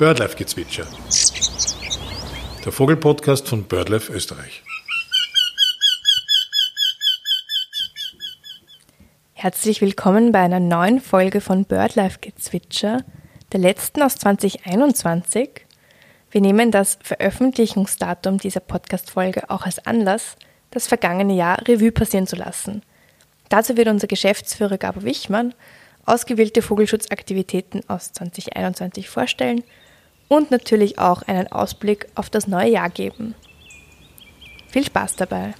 Birdlife-Gezwitscher. Der Vogelpodcast von Birdlife Österreich. Herzlich willkommen bei einer neuen Folge von Birdlife-Gezwitscher, der letzten aus 2021. Wir nehmen das Veröffentlichungsdatum dieser Podcast-Folge auch als Anlass, das vergangene Jahr Revue passieren zu lassen. Dazu wird unser Geschäftsführer Gabo Wichmann ausgewählte Vogelschutzaktivitäten aus 2021 vorstellen und natürlich auch einen Ausblick auf das neue Jahr geben. Viel Spaß dabei!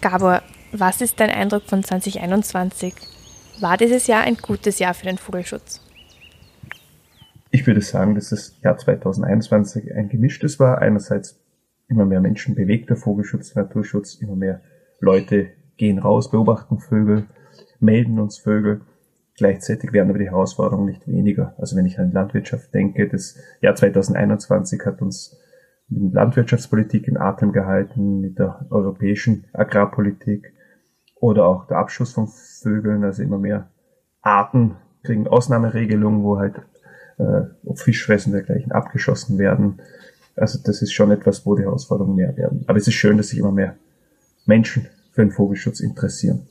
Gabor, was ist dein Eindruck von 2021? War dieses Jahr ein gutes Jahr für den Vogelschutz? Ich würde sagen, dass das Jahr 2021 ein gemischtes war. Einerseits immer mehr Menschen bewegter Vogelschutz, Naturschutz, immer mehr Leute gehen raus, beobachten Vögel, melden uns Vögel. Gleichzeitig werden aber die Herausforderungen nicht weniger. Also wenn ich an Landwirtschaft denke, das Jahr 2021 hat uns mit Landwirtschaftspolitik in Atem gehalten, mit der europäischen Agrarpolitik oder auch der Abschuss von Vögeln, also immer mehr Arten kriegen Ausnahmeregelungen, wo halt äh, Fischfressen dergleichen abgeschossen werden. Also das ist schon etwas, wo die Herausforderungen mehr werden. Aber es ist schön, dass sich immer mehr Menschen für den Vogelschutz interessieren.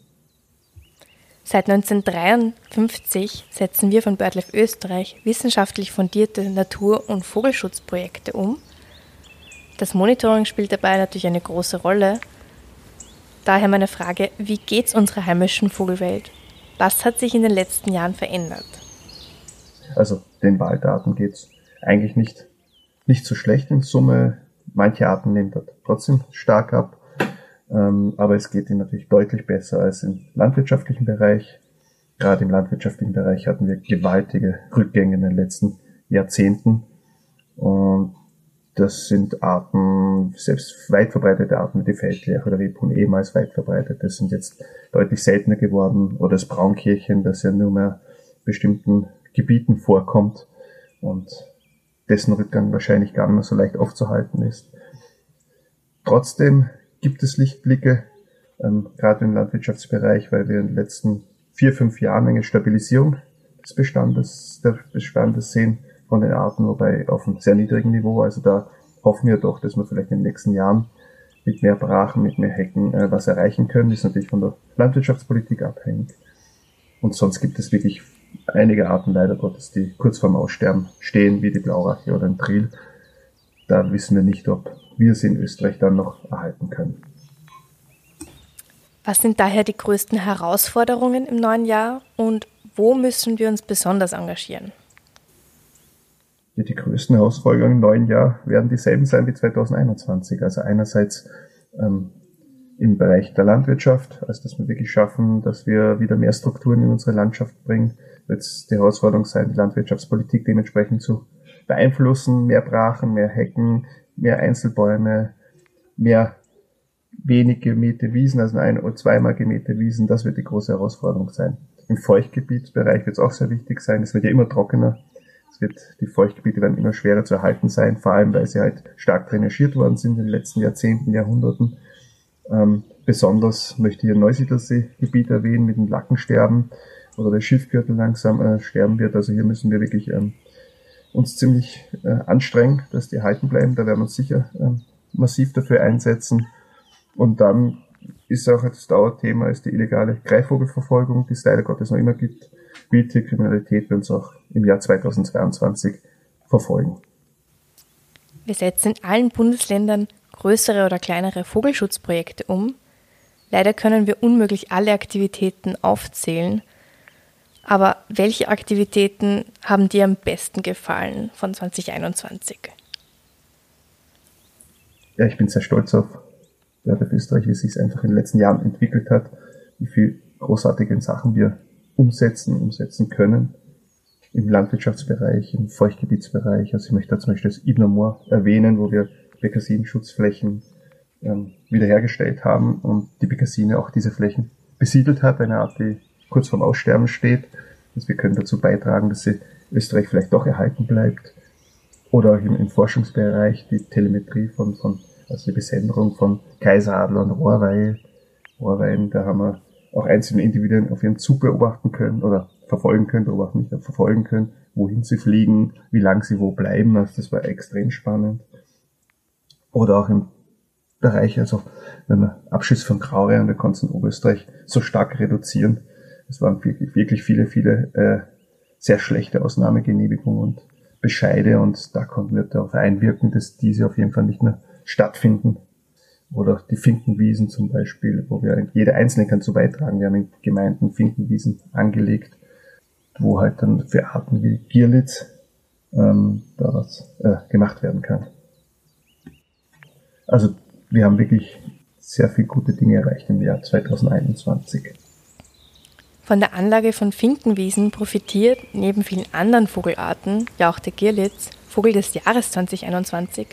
Seit 1953 setzen wir von BirdLife Österreich wissenschaftlich fundierte Natur- und Vogelschutzprojekte um. Das Monitoring spielt dabei natürlich eine große Rolle. Daher meine Frage, wie geht's unserer heimischen Vogelwelt? Was hat sich in den letzten Jahren verändert? Also den Waldarten geht's eigentlich nicht, nicht so schlecht in Summe. Manche Arten nehmen dort trotzdem stark ab. Ähm, aber es geht ihnen natürlich deutlich besser als im landwirtschaftlichen Bereich. Gerade im landwirtschaftlichen Bereich hatten wir gewaltige Rückgänge in den letzten Jahrzehnten. Und das sind Arten, selbst weit verbreitete Arten wie die Feldlerche oder Rebhuhn ehemals weit verbreitet. Das sind jetzt deutlich seltener geworden. Oder das Braunkirchen, das ja nur mehr bestimmten Gebieten vorkommt und dessen Rückgang wahrscheinlich gar nicht mehr so leicht aufzuhalten ist. Trotzdem gibt es Lichtblicke, ähm, gerade im Landwirtschaftsbereich, weil wir in den letzten vier, fünf Jahren eine Stabilisierung des Bestandes, der Bestandes sehen von den Arten, wobei auf einem sehr niedrigen Niveau. Also da hoffen wir doch, dass wir vielleicht in den nächsten Jahren mit mehr Brachen, mit mehr Hecken äh, was erreichen können. Das ist natürlich von der Landwirtschaftspolitik abhängig. Und sonst gibt es wirklich einige Arten leider Gottes, die kurz vorm Aussterben stehen, wie die Blaurache oder ein Trill. Da wissen wir nicht, ob wir sie in Österreich dann noch erhalten können. Was sind daher die größten Herausforderungen im neuen Jahr und wo müssen wir uns besonders engagieren? Ja, die größten Herausforderungen im neuen Jahr werden dieselben sein wie 2021. Also einerseits ähm, im Bereich der Landwirtschaft, also dass wir wirklich schaffen, dass wir wieder mehr Strukturen in unsere Landschaft bringen, wird die Herausforderung sein, die Landwirtschaftspolitik dementsprechend zu beeinflussen, mehr Brachen, mehr Hecken, mehr Einzelbäume, mehr wenig gemähte Wiesen, also ein- oder zweimal gemähte Wiesen, das wird die große Herausforderung sein. Im Feuchtgebietsbereich wird es auch sehr wichtig sein, es wird ja immer trockener, es wird, die Feuchtgebiete werden immer schwerer zu erhalten sein, vor allem weil sie halt stark drainagiert worden sind in den letzten Jahrzehnten, Jahrhunderten. Ähm, besonders möchte ich hier Neusiedlersee-Gebiet erwähnen mit dem Lackensterben oder der Schiffgürtel langsam äh, sterben wird. Also hier müssen wir wirklich ähm, uns ziemlich äh, anstrengen, dass die erhalten bleiben. Da werden wir uns sicher ähm, massiv dafür einsetzen. Und dann ist auch das Dauerthema ist die illegale Greifvogelverfolgung, die es leider Gottes noch immer gibt. Wildtierkriminalität wird uns auch im Jahr 2022 verfolgen. Wir setzen in allen Bundesländern größere oder kleinere Vogelschutzprojekte um. Leider können wir unmöglich alle Aktivitäten aufzählen. Aber welche Aktivitäten haben dir am besten gefallen von 2021? Ja, ich bin sehr stolz auf Wörter Österreich, wie es sich einfach in den letzten Jahren entwickelt hat, wie viel großartige Sachen wir umsetzen, umsetzen können. Im Landwirtschaftsbereich, im Feuchtgebietsbereich. Also ich möchte da zum Beispiel das Ibner Moor erwähnen, wo wir Bekassinenschutzflächen ähm, wiederhergestellt haben und die Bekassine auch diese Flächen besiedelt hat, eine Art, die kurz vorm Aussterben steht. Also wir können dazu beitragen, dass sie Österreich vielleicht doch erhalten bleibt. Oder auch im, im Forschungsbereich die Telemetrie von, von also die Besenderung von Kaiseradler und Rohrweih. Rohrwein, da haben wir auch einzelne Individuen auf ihren Zug beobachten können oder verfolgen können, beobachten nicht, verfolgen können, wohin sie fliegen, wie lang sie wo bleiben. Also das war extrem spannend. Oder auch im Bereich, also wenn man Abschüsse von Graureihen, wir konnten in Oberösterreich so stark reduzieren. Es waren wirklich, wirklich viele, viele äh, sehr schlechte Ausnahmegenehmigungen und Bescheide und da konnten wir darauf einwirken, dass diese auf jeden Fall nicht mehr stattfinden. Oder die Finkenwiesen zum Beispiel, wo wir, jeder Einzelne kann zu beitragen. Wir haben in Gemeinden Finkenwiesen angelegt, wo halt dann für Arten wie Gierlitz ähm, da was äh, gemacht werden kann. Also wir haben wirklich sehr viele gute Dinge erreicht im Jahr 2021. Von der Anlage von Finkenwiesen profitiert neben vielen anderen Vogelarten ja auch der Gierlitz, Vogel des Jahres 2021.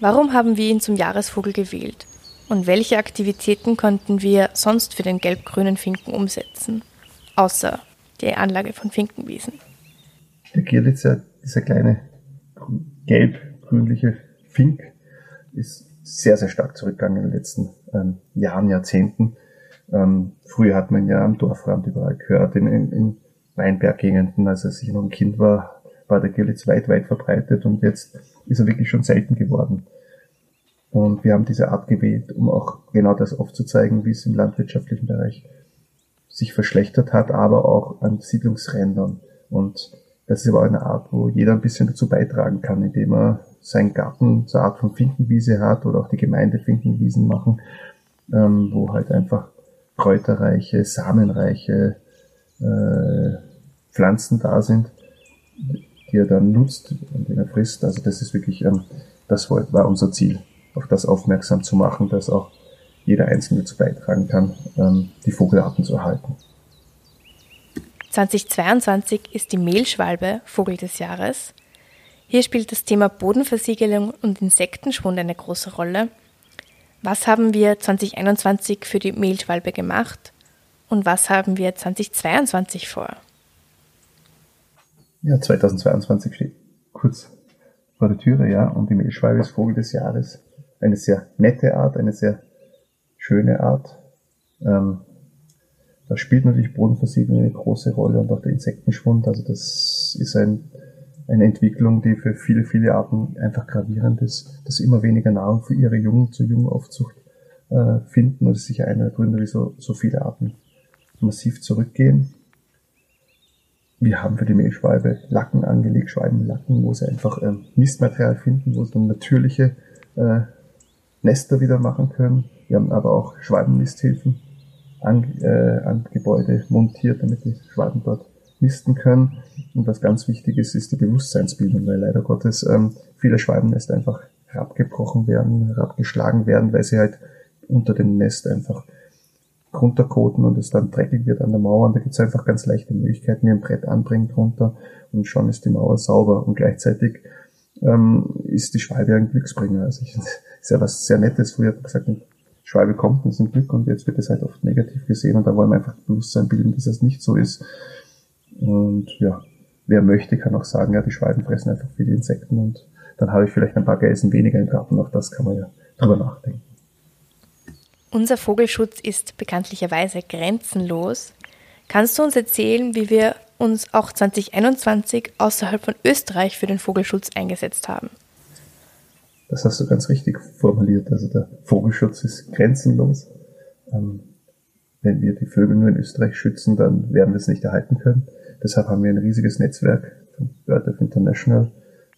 Warum haben wir ihn zum Jahresvogel gewählt? Und welche Aktivitäten konnten wir sonst für den gelb-grünen Finken umsetzen? Außer der Anlage von Finkenwiesen. Der Gierlitz, dieser kleine gelb-grünliche Fink, ist sehr, sehr stark zurückgegangen in den letzten ähm, Jahren, Jahrzehnten. Ähm, früher hat man ja am Dorfrand überall gehört, in, in, in Weinberggegenden, als ich noch ein Kind war, war der Gillitz weit, weit verbreitet und jetzt ist er wirklich schon selten geworden. Und wir haben diese Art gewählt, um auch genau das aufzuzeigen, wie es im landwirtschaftlichen Bereich sich verschlechtert hat, aber auch an Siedlungsrändern. Und das ist aber eine Art, wo jeder ein bisschen dazu beitragen kann, indem er seinen Garten zur Art von Finkenwiese hat oder auch die Gemeinde Finkenwiesen machen, ähm, wo halt einfach kräuterreiche, samenreiche äh, Pflanzen da sind, die er dann nutzt und den er frisst. Also das ist wirklich, ähm, das war unser Ziel, auf das aufmerksam zu machen, dass auch jeder Einzelne dazu beitragen kann, ähm, die Vogelarten zu erhalten. 2022 ist die Mehlschwalbe Vogel des Jahres. Hier spielt das Thema Bodenversiegelung und Insektenschwund eine große Rolle. Was haben wir 2021 für die Mehlschwalbe gemacht und was haben wir 2022 vor? Ja, 2022 steht kurz vor der Türe, ja, und die Mehlschwalbe ist Vogel des Jahres. Eine sehr nette Art, eine sehr schöne Art. Ähm, da spielt natürlich Bodenversiegelung eine große Rolle und auch der Insektenschwund. Also das ist ein eine Entwicklung, die für viele, viele Arten einfach gravierend ist, dass immer weniger Nahrung für ihre Jungen zur Jungenaufzucht äh, finden. Und das ist sicher einer der Gründe, wieso so viele Arten massiv zurückgehen. Wir haben für die Mehlschwalbe Lacken angelegt, Schwalbenlacken, wo sie einfach ähm, Nistmaterial finden, wo sie dann natürliche äh, Nester wieder machen können. Wir haben aber auch Schwalbennisthilfen an, äh, an Gebäude montiert, damit die Schwalben dort nisten können. Und was ganz wichtig ist, ist die Bewusstseinsbildung, weil leider Gottes ähm, viele Schwalbennester einfach herabgebrochen werden, herabgeschlagen werden, weil sie halt unter dem Nest einfach runterkoten und es dann dreckig wird an der Mauer. Und da gibt es einfach ganz leichte Möglichkeiten, wie ein Brett anbringt runter und schon ist die Mauer sauber. Und gleichzeitig ähm, ist die Schwalbe ein Glücksbringer. Also ich, ist ja was sehr Nettes. Früher hat man gesagt, Schwalbe kommt und ist ein Glück und jetzt wird es halt oft negativ gesehen und da wollen wir einfach Bewusstsein bilden, dass es nicht so ist. Und ja, wer möchte, kann auch sagen, ja, die Schwalben fressen einfach viele Insekten und dann habe ich vielleicht ein paar Gelsen weniger im Garten. Auch das kann man ja drüber nachdenken. Unser Vogelschutz ist bekanntlicherweise grenzenlos. Kannst du uns erzählen, wie wir uns auch 2021 außerhalb von Österreich für den Vogelschutz eingesetzt haben? Das hast du ganz richtig formuliert. Also der Vogelschutz ist grenzenlos. Ähm, wenn wir die Vögel nur in Österreich schützen, dann werden wir es nicht erhalten können. Deshalb haben wir ein riesiges Netzwerk von BirdLife International.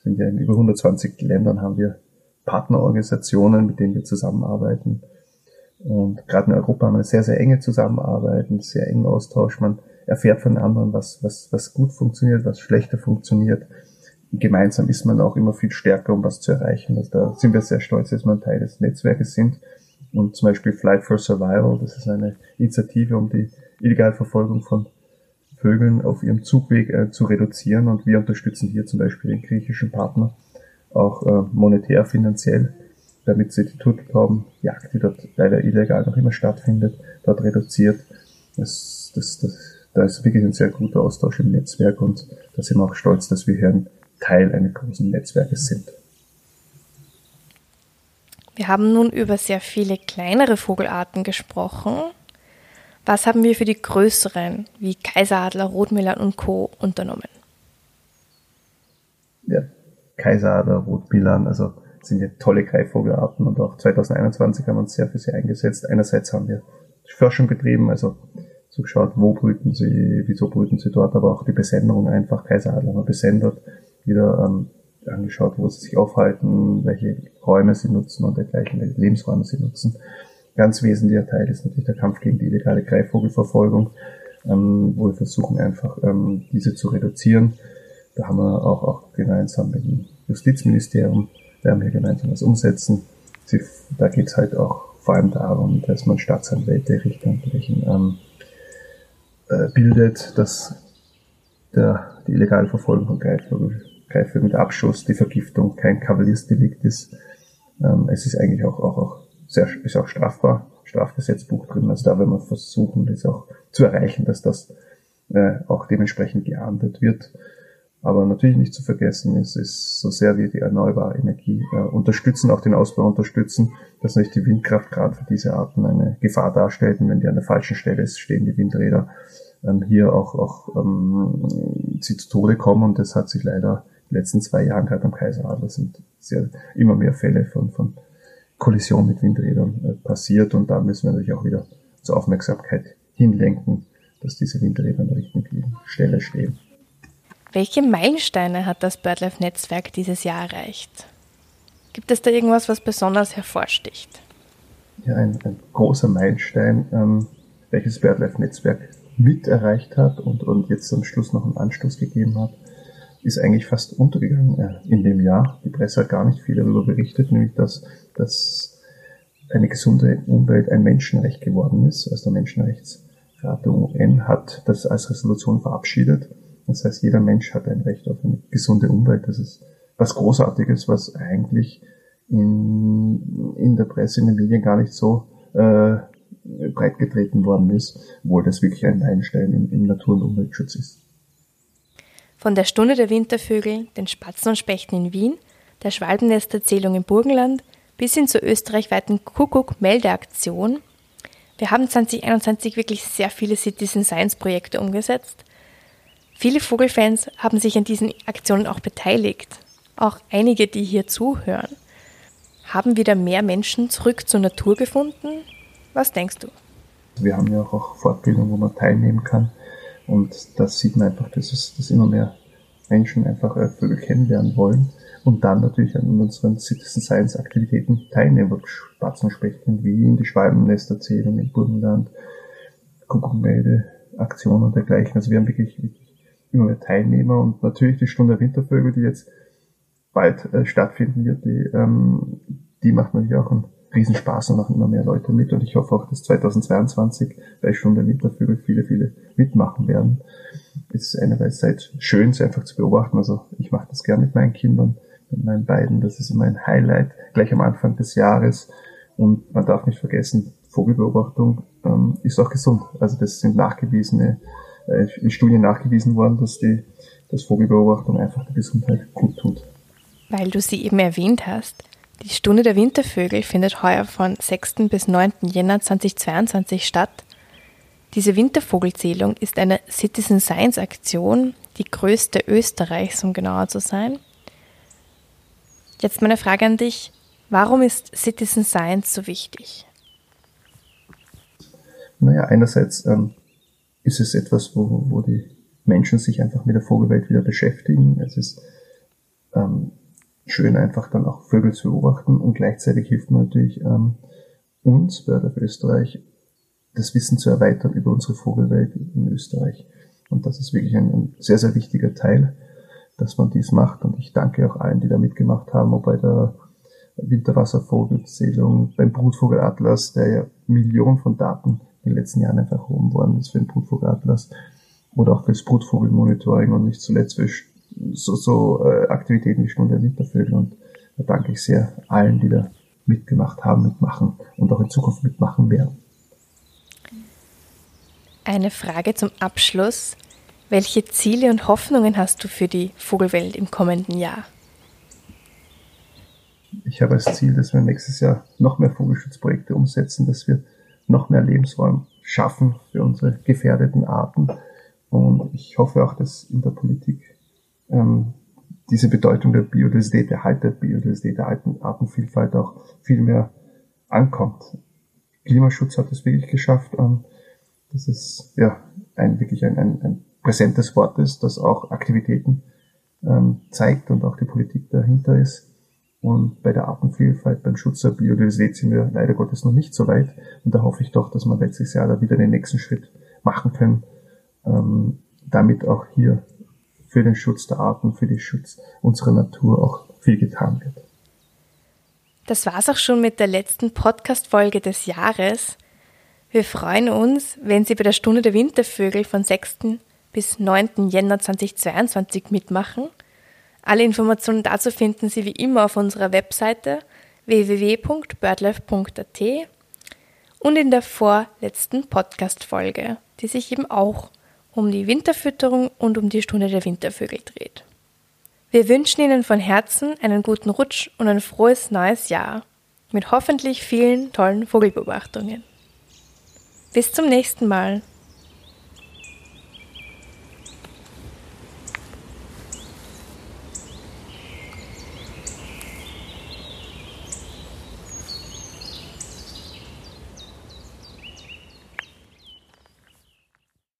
Sind ja in über 120 Ländern haben wir Partnerorganisationen, mit denen wir zusammenarbeiten. Und gerade in Europa haben wir eine sehr, sehr enge Zusammenarbeit, einen sehr engen Austausch. Man erfährt von anderen, was, was, was gut funktioniert, was schlechter funktioniert. Gemeinsam ist man auch immer viel stärker, um was zu erreichen. Also da sind wir sehr stolz, dass wir ein Teil des Netzwerkes sind. Und zum Beispiel Flight for Survival, das ist eine Initiative, um die illegale Verfolgung von Vögeln auf ihrem Zugweg äh, zu reduzieren. Und wir unterstützen hier zum Beispiel den griechischen Partner auch äh, monetär, finanziell, damit sie die Turteltaubenjagd, die dort leider illegal noch immer stattfindet, dort reduziert. Das, das, das, da ist wirklich ein sehr guter Austausch im Netzwerk und da sind wir auch stolz, dass wir hier ein Teil eines großen Netzwerkes sind. Wir haben nun über sehr viele kleinere Vogelarten gesprochen. Was haben wir für die größeren, wie Kaiseradler, Rotmilan und Co. unternommen? Ja, Kaiseradler, Rotmilan, also sind ja tolle Greifvogelarten und auch 2021 haben wir uns sehr für sie eingesetzt. Einerseits haben wir Forschung betrieben, also so geschaut, wo brüten sie, wieso brüten sie dort, aber auch die Besenderung einfach. Kaiseradler haben wir besendet, wieder ähm, angeschaut, wo sie sich aufhalten, welche Räume sie nutzen und dergleichen, welche Lebensräume sie nutzen. Ganz wesentlicher Teil ist natürlich der Kampf gegen die illegale Greifvogelverfolgung, ähm, wo wir versuchen einfach ähm, diese zu reduzieren. Da haben wir auch, auch gemeinsam mit dem Justizministerium, werden wir gemeinsam was umsetzen. Sie, da geht es halt auch vor allem darum, dass man Staatsanwälte, Richter und welchen ähm, äh, bildet, dass der, die illegale Verfolgung von Greifvögeln Greifvögeln mit Abschuss, die Vergiftung kein Kavaliersdelikt ist. Ähm, es ist eigentlich auch, auch, auch sehr, ist auch strafbar, Strafgesetzbuch drin. Also da werden wir versuchen, das auch zu erreichen, dass das äh, auch dementsprechend geahndet wird. Aber natürlich nicht zu vergessen ist, ist so sehr wir die erneuerbare Energie äh, unterstützen, auch den Ausbau unterstützen, dass natürlich die Windkraft gerade für diese Arten eine Gefahr darstellt. Und wenn die an der falschen Stelle ist, stehen die Windräder ähm, hier auch, auch ähm, sie zu Tode kommen. Und das hat sich leider in den letzten zwei Jahren gerade am Kaiseradler sind sehr, immer mehr Fälle von, von Kollision mit Windrädern äh, passiert. Und da müssen wir natürlich auch wieder zur Aufmerksamkeit hinlenken, dass diese Windräder an der richtigen Stelle stehen. Welche Meilensteine hat das BirdLife-Netzwerk dieses Jahr erreicht? Gibt es da irgendwas, was besonders hervorsticht? Ja, ein, ein großer Meilenstein, ähm, welches BirdLife-Netzwerk mit erreicht hat und, und jetzt am Schluss noch einen Anstoß gegeben hat, ist eigentlich fast untergegangen äh, in dem Jahr. Die Presse hat gar nicht viel darüber berichtet, nämlich dass, dass eine gesunde Umwelt ein Menschenrecht geworden ist. Also der Menschenrechtsrat der UN hat das als Resolution verabschiedet das heißt, jeder Mensch hat ein Recht auf eine gesunde Umwelt. Das ist was Großartiges, was eigentlich in, in der Presse, in den Medien gar nicht so äh, breit getreten worden ist, obwohl das wirklich ein Meilenstein im, im Natur- und Umweltschutz ist. Von der Stunde der Wintervögel, den Spatzen und Spechten in Wien, der Schwalbennesterzählung im Burgenland bis hin zur österreichweiten Kuckuck-Meldeaktion. Wir haben 2021 wirklich sehr viele Citizen Science Projekte umgesetzt Viele Vogelfans haben sich an diesen Aktionen auch beteiligt. Auch einige, die hier zuhören. Haben wieder mehr Menschen zurück zur Natur gefunden? Was denkst du? Wir haben ja auch Fortbildungen, wo man teilnehmen kann. Und das sieht man einfach, dass, es, dass immer mehr Menschen einfach äh, Vögel kennenlernen wollen und dann natürlich an unseren Citizen Science Aktivitäten teilnehmen. Spatzenspechten in Wien, die Schwalbennesterzählung im Burgenland, Kuckuckmelde, Aktionen und dergleichen. Also wir haben wirklich, wirklich immer mehr Teilnehmer und natürlich die Stunde Wintervögel, die jetzt bald äh, stattfinden wird, die, ähm, die macht natürlich auch einen Riesenspaß und machen immer mehr Leute mit. Und ich hoffe auch, dass 2022 bei Stunde Wintervögel viele, viele mitmachen werden. Es ist einerseits schön, sie einfach zu beobachten, also ich mache das gerne mit meinen Kindern, mit meinen beiden, das ist immer ein Highlight, gleich am Anfang des Jahres. Und man darf nicht vergessen, Vogelbeobachtung ähm, ist auch gesund, also das sind nachgewiesene äh, in Studien nachgewiesen worden, dass die dass Vogelbeobachtung einfach der Gesundheit gut tut. Weil du sie eben erwähnt hast, die Stunde der Wintervögel findet heuer von 6. bis 9. Jänner 2022 statt. Diese Wintervogelzählung ist eine Citizen Science Aktion, die größte Österreichs, um genauer zu sein. Jetzt meine Frage an dich. Warum ist Citizen Science so wichtig? Naja, einerseits ähm, ist es etwas, wo, wo die Menschen sich einfach mit der Vogelwelt wieder beschäftigen. Es ist ähm, schön, einfach dann auch Vögel zu beobachten und gleichzeitig hilft man natürlich ähm, uns, Bird of Österreich, das Wissen zu erweitern über unsere Vogelwelt in Österreich. Und das ist wirklich ein, ein sehr, sehr wichtiger Teil, dass man dies macht. Und ich danke auch allen, die da mitgemacht haben, ob bei der Winterwasservogelzählung, beim Brutvogelatlas, der ja Millionen von Daten in den letzten Jahren einfach erhoben worden ist für den Brutvogelatlas oder auch fürs Brutvogelmonitoring und nicht zuletzt für so, so äh, Aktivitäten wie Stunde Wintervögel. Und da danke ich sehr allen, die da mitgemacht haben, mitmachen und auch in Zukunft mitmachen werden. Eine Frage zum Abschluss. Welche Ziele und Hoffnungen hast du für die Vogelwelt im kommenden Jahr? Ich habe als Ziel, dass wir nächstes Jahr noch mehr Vogelschutzprojekte umsetzen, dass wir noch mehr Lebensräume schaffen für unsere gefährdeten Arten. Und ich hoffe auch, dass in der Politik ähm, diese Bedeutung der Biodiversität, der Halt der Biodiversität, der alten Artenvielfalt auch viel mehr ankommt. Klimaschutz hat es wirklich geschafft, ähm, dass es ja ein wirklich ein, ein, ein präsentes Wort ist, das auch Aktivitäten ähm, zeigt und auch die Politik dahinter ist. Und bei der Artenvielfalt, beim Schutz der Biodiversität sind wir leider Gottes noch nicht so weit. Und da hoffe ich doch, dass wir letztes Jahr da wieder den nächsten Schritt machen können, ähm, damit auch hier für den Schutz der Arten, für den Schutz unserer Natur auch viel getan wird. Das war's auch schon mit der letzten Podcast-Folge des Jahres. Wir freuen uns, wenn Sie bei der Stunde der Wintervögel von 6. bis 9. Jänner 2022 mitmachen. Alle Informationen dazu finden Sie wie immer auf unserer Webseite www.birdlife.at und in der vorletzten Podcast-Folge, die sich eben auch um die Winterfütterung und um die Stunde der Wintervögel dreht. Wir wünschen Ihnen von Herzen einen guten Rutsch und ein frohes neues Jahr mit hoffentlich vielen tollen Vogelbeobachtungen. Bis zum nächsten Mal.